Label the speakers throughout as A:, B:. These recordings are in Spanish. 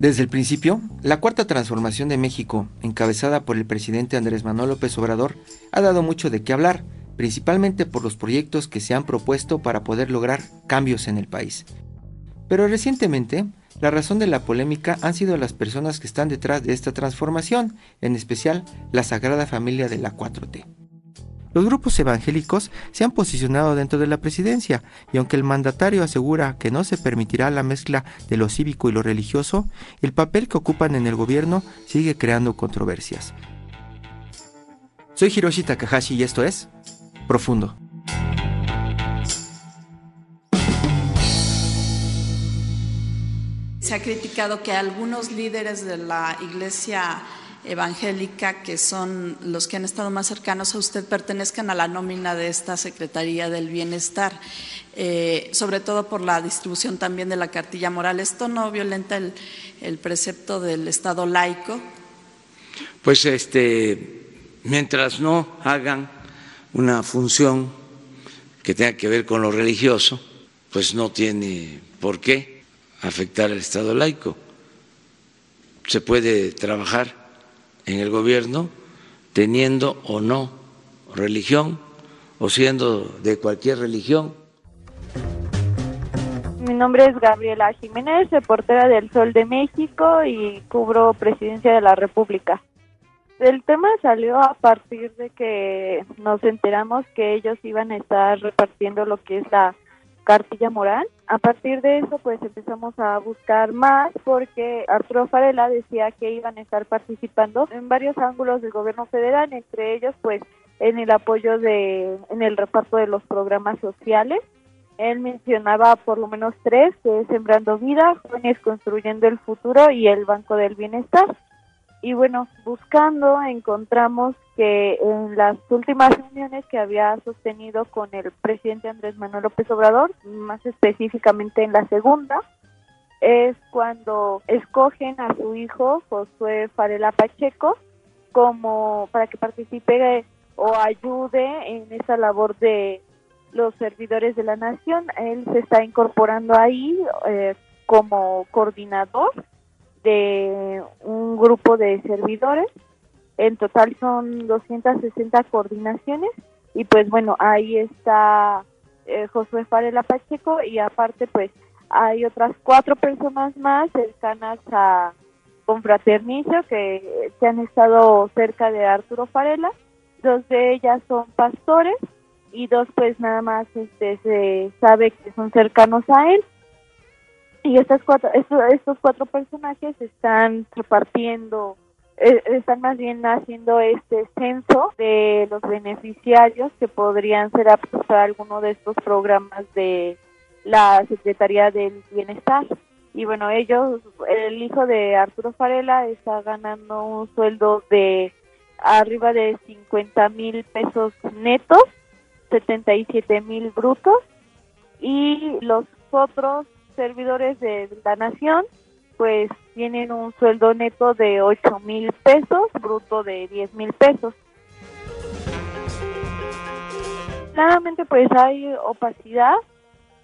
A: Desde el principio, la cuarta transformación de México, encabezada por el presidente Andrés Manuel López Obrador, ha dado mucho de qué hablar, principalmente por los proyectos que se han propuesto para poder lograr cambios en el país. Pero recientemente, la razón de la polémica han sido las personas que están detrás de esta transformación, en especial la Sagrada Familia de la 4T. Los grupos evangélicos se han posicionado dentro de la presidencia y aunque el mandatario asegura que no se permitirá la mezcla de lo cívico y lo religioso, el papel que ocupan en el gobierno sigue creando controversias. Soy Hiroshi Takahashi y esto es Profundo.
B: Se ha criticado que algunos líderes de la iglesia evangélica, que son los que han estado más cercanos a usted, pertenezcan a la nómina de esta Secretaría del Bienestar, eh, sobre todo por la distribución también de la cartilla moral. ¿Esto no violenta el, precepto del Estado laico?
C: Pues este, mientras no hagan una función que tenga que ver con lo religioso, pues no tiene por qué afectar al Estado laico. Se puede trabajar en el gobierno teniendo o no religión o siendo de cualquier religión.
D: Mi nombre es Gabriela Jiménez, reportera del Sol de México y cubro Presidencia de la República. El tema salió a partir de que nos enteramos que ellos iban a estar repartiendo lo que es la cartilla moral. A partir de eso, pues empezamos a buscar más porque Arturo Farela decía que iban a estar participando en varios ángulos del gobierno federal, entre ellos, pues, en el apoyo de, en el reparto de los programas sociales. Él mencionaba por lo menos tres, que es Sembrando Vida, Jóvenes Construyendo el Futuro y el Banco del Bienestar. Y bueno, buscando encontramos que en las últimas reuniones que había sostenido con el presidente Andrés Manuel López Obrador, más específicamente en la segunda, es cuando escogen a su hijo Josué Farela Pacheco como para que participe o ayude en esa labor de los servidores de la nación. Él se está incorporando ahí eh, como coordinador de un grupo de servidores. En total son 260 coordinaciones y pues bueno, ahí está eh, Josué Farela Pacheco y aparte pues hay otras cuatro personas más cercanas a Confraternicio que, que han estado cerca de Arturo Farela. Dos de ellas son pastores y dos pues nada más este se sabe que son cercanos a él y estas cuatro, estos, estos cuatro personajes están repartiendo, eh, están más bien haciendo este censo de los beneficiarios que podrían ser aptos a alguno de estos programas de la Secretaría del Bienestar. Y bueno, ellos, el hijo de Arturo Farela está ganando un sueldo de arriba de 50 mil pesos netos, 77 mil brutos, y los otros servidores de la nación pues tienen un sueldo neto de 8 mil pesos, bruto de 10 mil pesos. Claramente pues hay opacidad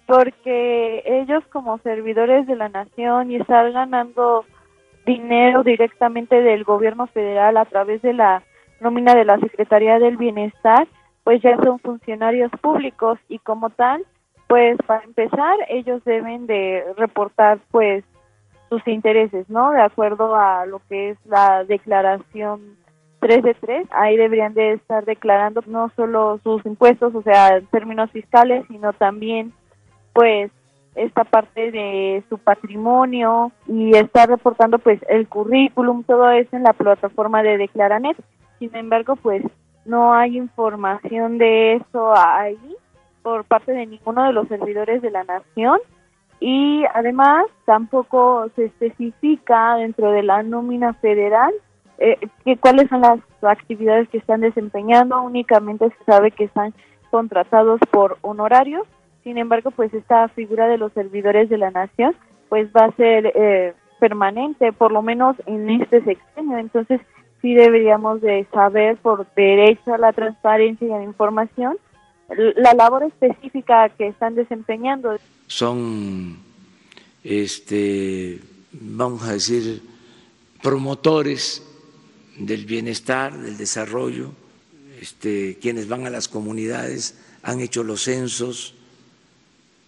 D: porque ellos como servidores de la nación y estar ganando dinero directamente del gobierno federal a través de la nómina de la Secretaría del Bienestar, pues ya son funcionarios públicos y como tal pues para empezar, ellos deben de reportar pues sus intereses, ¿no? De acuerdo a lo que es la declaración 3 de 3, ahí deberían de estar declarando no solo sus impuestos, o sea, términos fiscales, sino también pues esta parte de su patrimonio y estar reportando pues el currículum, todo eso en la plataforma de Declaranet. Sin embargo, pues no hay información de eso ahí por parte de ninguno de los servidores de la nación y además tampoco se especifica dentro de la nómina federal eh, que cuáles son las actividades que están desempeñando, únicamente se sabe que están contratados por honorarios, sin embargo pues esta figura de los servidores de la nación pues va a ser eh, permanente, por lo menos en este sexenio, entonces sí deberíamos de saber por derecho a la transparencia y a la información la labor específica que están desempeñando.
C: Son, este, vamos a decir, promotores del bienestar, del desarrollo, este, quienes van a las comunidades, han hecho los censos,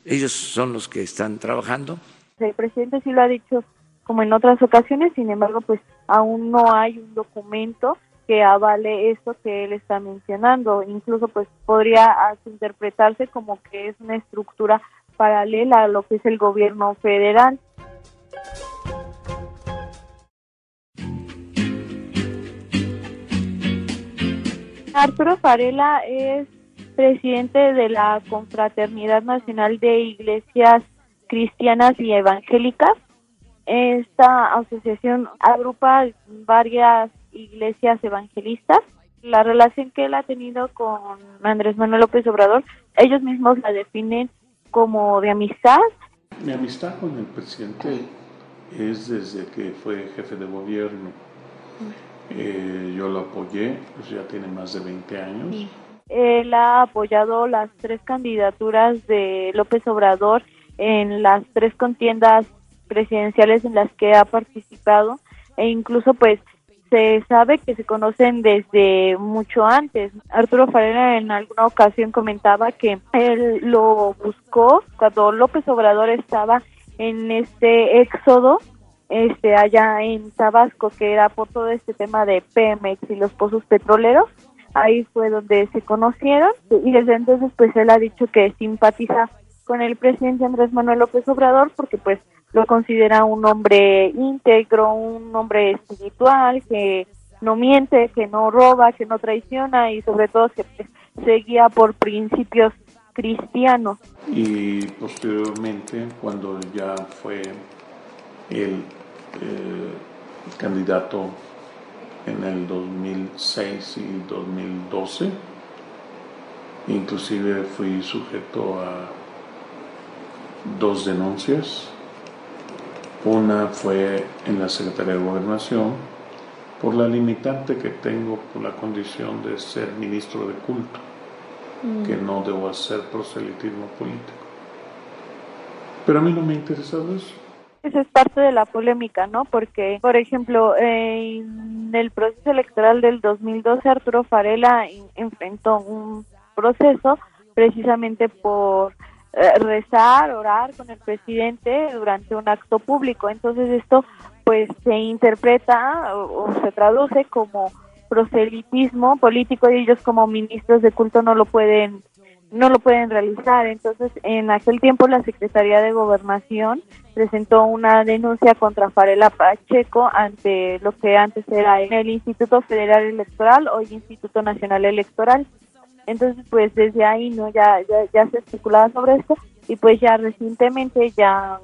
C: ellos son los que están trabajando.
D: El presidente sí lo ha dicho como en otras ocasiones, sin embargo, pues aún no hay un documento que avale esto que él está mencionando. Incluso pues podría interpretarse como que es una estructura paralela a lo que es el gobierno federal. Arturo Farela es presidente de la Confraternidad Nacional de Iglesias Cristianas y Evangélicas. Esta asociación agrupa varias iglesias evangelistas. La relación que él ha tenido con Andrés Manuel López Obrador, ellos mismos la definen como de amistad.
E: Mi amistad con el presidente es desde que fue jefe de gobierno. Eh, yo lo apoyé, pues ya tiene más de 20 años.
D: Él ha apoyado las tres candidaturas de López Obrador en las tres contiendas presidenciales en las que ha participado e incluso pues se sabe que se conocen desde mucho antes. Arturo Farera en alguna ocasión comentaba que él lo buscó cuando López Obrador estaba en este éxodo este allá en Tabasco que era por todo este tema de Pemex y los pozos petroleros ahí fue donde se conocieron y desde entonces pues él ha dicho que simpatiza con el presidente Andrés Manuel López Obrador porque pues lo considera un hombre íntegro, un hombre espiritual, que no miente, que no roba, que no traiciona y sobre todo que se guía por principios cristianos.
E: Y posteriormente, cuando ya fue el eh, candidato en el 2006 y 2012, inclusive fui sujeto a dos denuncias una fue en la Secretaría de Gobernación por la limitante que tengo por la condición de ser ministro de culto, mm. que no debo hacer proselitismo político. Pero a mí no me ha interesado eso.
D: Esa es parte de la polémica, ¿no? Porque, por ejemplo, en el proceso electoral del 2012, Arturo Farela enfrentó un proceso precisamente por rezar, orar con el presidente durante un acto público. Entonces esto pues se interpreta o, se traduce como proselitismo político y ellos como ministros de culto no lo pueden no lo pueden realizar. Entonces, en aquel tiempo la Secretaría de Gobernación presentó una denuncia contra Farela Pacheco ante lo que antes era el Instituto Federal Electoral, hoy Instituto Nacional Electoral. Entonces, pues desde ahí, ¿no? Ya, ya, ya se especulaba sobre esto y pues ya recientemente, ya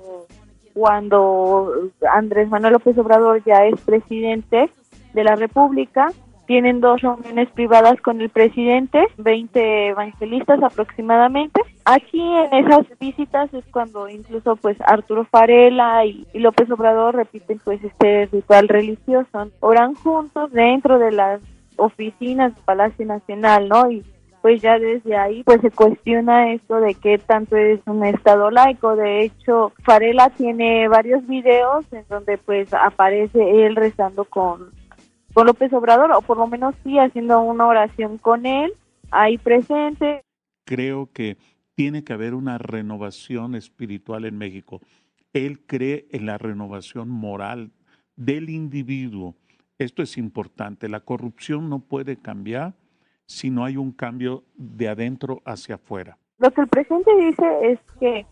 D: cuando Andrés Manuel López Obrador ya es presidente de la República, tienen dos reuniones privadas con el presidente, 20 evangelistas aproximadamente. Aquí en esas visitas es cuando incluso pues Arturo Farela y, y López Obrador repiten pues este ritual religioso, oran juntos dentro de las oficinas del Palacio Nacional, ¿no? Y pues ya desde ahí pues se cuestiona esto de qué tanto es un estado laico. De hecho, Farela tiene varios videos en donde pues aparece él rezando con, con López Obrador o por lo menos sí haciendo una oración con él ahí presente.
E: Creo que tiene que haber una renovación espiritual en México. Él cree en la renovación moral del individuo. Esto es importante. La corrupción no puede cambiar si no hay un cambio de adentro hacia afuera.
D: Lo que el presidente dice es que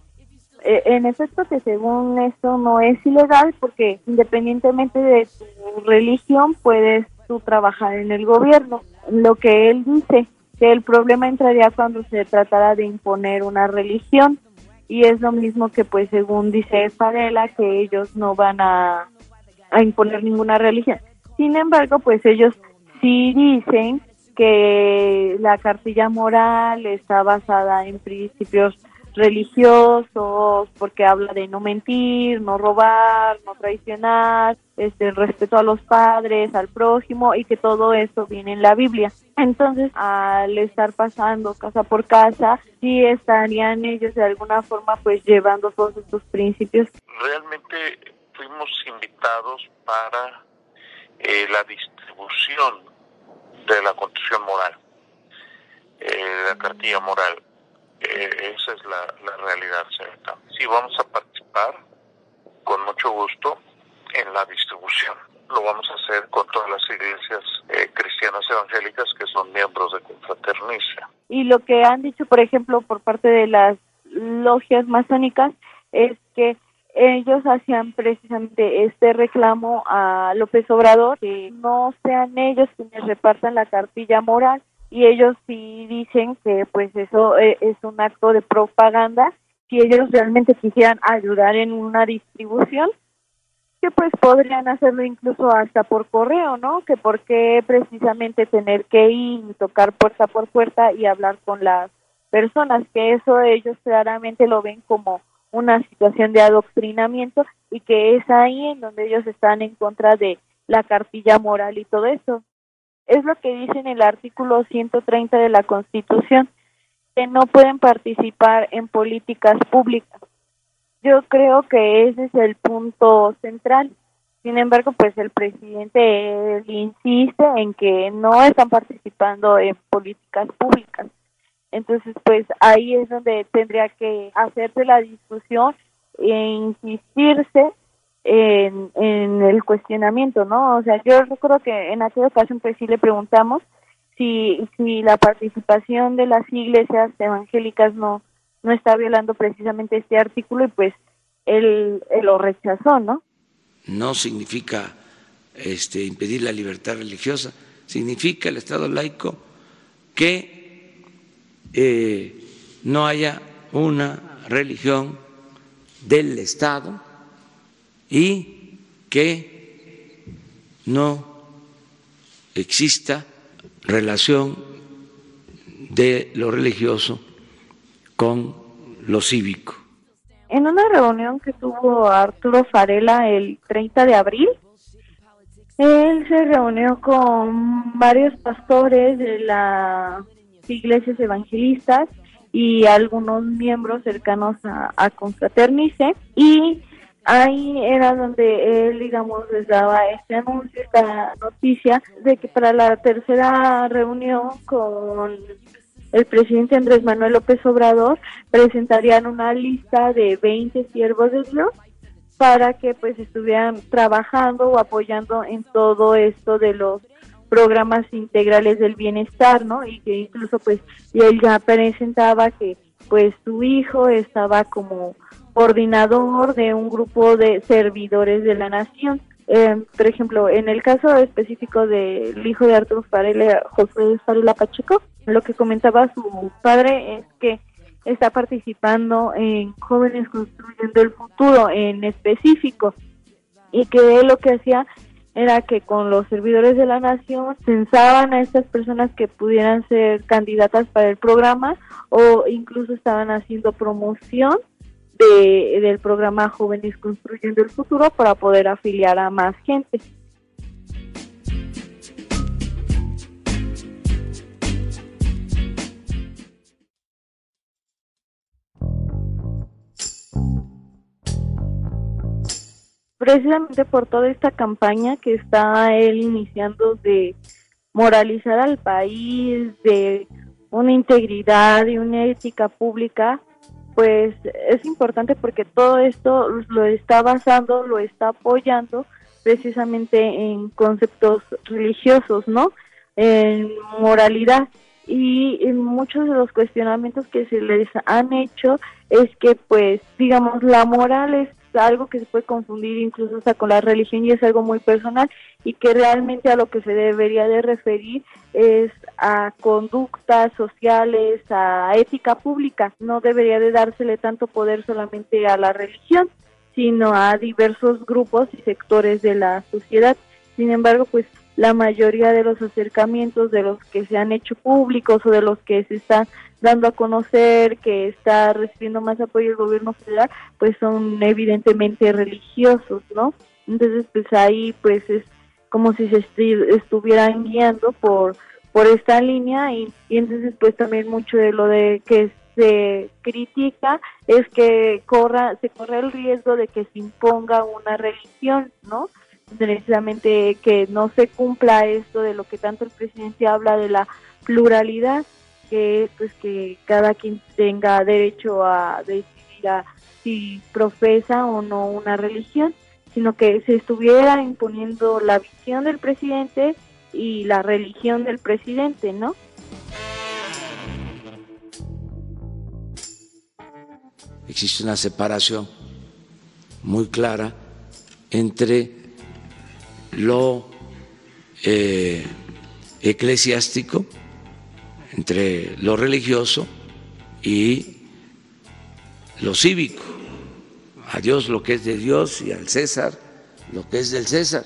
D: eh, en efecto que según esto no es ilegal porque independientemente de tu religión puedes tú trabajar en el gobierno. lo que él dice, que el problema entraría cuando se tratara de imponer una religión y es lo mismo que pues según dice Farela que ellos no van a, a imponer ninguna religión. Sin embargo, pues ellos sí dicen que la cartilla moral está basada en principios religiosos, porque habla de no mentir, no robar, no traicionar, este, respeto a los padres, al prójimo y que todo eso viene en la Biblia. Entonces, al estar pasando casa por casa, sí estarían ellos de alguna forma pues llevando todos estos principios.
F: Realmente fuimos invitados para eh, la distribución de la constitución moral, cartilla moral eh, esa es la, realidad cierta. Sí, vamos a participar con mucho gusto en la distribución. Lo vamos a hacer con todas las iglesias eh, cristianas evangélicas que son miembros de Confraternicia.
D: Y lo que han dicho, por ejemplo, por parte de las logias masónicas es que ellos hacían precisamente este reclamo a López Obrador, que no sean ellos quienes repartan la cartilla moral, y ellos sí dicen que pues eso eh, es un acto de propaganda si ellos realmente quisieran ayudar en una distribución que pues podrían hacerlo incluso hasta por correo, ¿no? Que por qué precisamente tener que ir y tocar puerta por puerta y hablar con las personas, que eso ellos claramente lo ven como una situación de adoctrinamiento y que es ahí en donde ellos están en contra de la cartilla moral y todo eso es lo que dice en el artículo 130 de la Constitución, que no pueden participar en políticas públicas. Yo creo que ese es el punto central. Sin embargo, pues el presidente insiste en que no están participando en políticas públicas. Entonces, pues ahí es donde tendría que hacerse la discusión e insistirse en, en el cuestionamiento, ¿no? O sea, yo recuerdo que en aquella ocasión pues sí le preguntamos si, si la participación de las iglesias evangélicas no, no está violando precisamente este artículo y pues él, lo rechazó, ¿no?
C: No significa este, impedir la libertad religiosa, significa el Estado laico que eh, no haya una religión del Estado y que no exista relación de lo religioso con lo cívico.
D: En una reunión que tuvo Arturo Farela el 30 de abril, él se reunió con varios pastores de las iglesias evangelistas y algunos miembros cercanos a, a Confraternice y ahí era donde él, digamos, les daba este anuncio, esta noticia de que para la tercera reunión con el presidente Andrés Manuel López Obrador presentarían una lista de 20 siervos de Dios para que pues estuvieran trabajando o apoyando en todo esto de los programas integrales del bienestar, ¿no? Y que incluso pues él ya presentaba que pues su hijo estaba como coordinador de un grupo de servidores de la nación. Eh, por ejemplo, en el caso específico del hijo de Arturo Farela, José Farela Pacheco, lo que comentaba su padre es que está participando en Jóvenes Construyendo el Futuro en específico y que él lo que hacía era que con los servidores de la nación censaban a estas personas que pudieran ser candidatas para el programa o incluso estaban haciendo promoción del programa Jóvenes Construyendo el Futuro para poder afiliar a más gente. Precisamente por toda esta campaña que está él iniciando de moralizar al país, de una integridad y una ética pública, pues es importante porque todo esto lo está basando, lo está apoyando precisamente en conceptos religiosos, ¿no? En moralidad. Y muchos de los cuestionamientos que se les han hecho es que, pues, digamos, la moral es algo que se puede confundir incluso hasta con la religión y es algo muy personal y que realmente a lo que se debería de referir es a conductas sociales, a ética pública. No debería de dársele tanto poder solamente a la religión, sino a diversos grupos y sectores de la sociedad. Sin embargo, pues la mayoría de los acercamientos de los que se han hecho públicos o de los que se están dando a conocer que está recibiendo más apoyo el gobierno federal, pues son evidentemente religiosos, ¿no? Entonces, pues ahí pues es como si se estuvieran guiando por por esta línea y, y entonces pues también mucho de lo de que se critica es que corra se corre el riesgo de que se imponga una religión, ¿no? precisamente que no se cumpla esto de lo que tanto el presidente habla de la pluralidad, que es pues que cada quien tenga derecho a decidir a si profesa o no una religión, sino que se estuviera imponiendo la visión del presidente y la religión del presidente, ¿no?
C: Existe una separación muy clara entre lo eh, eclesiástico, entre lo religioso y lo cívico. A Dios lo que es de Dios y al César lo que es del César.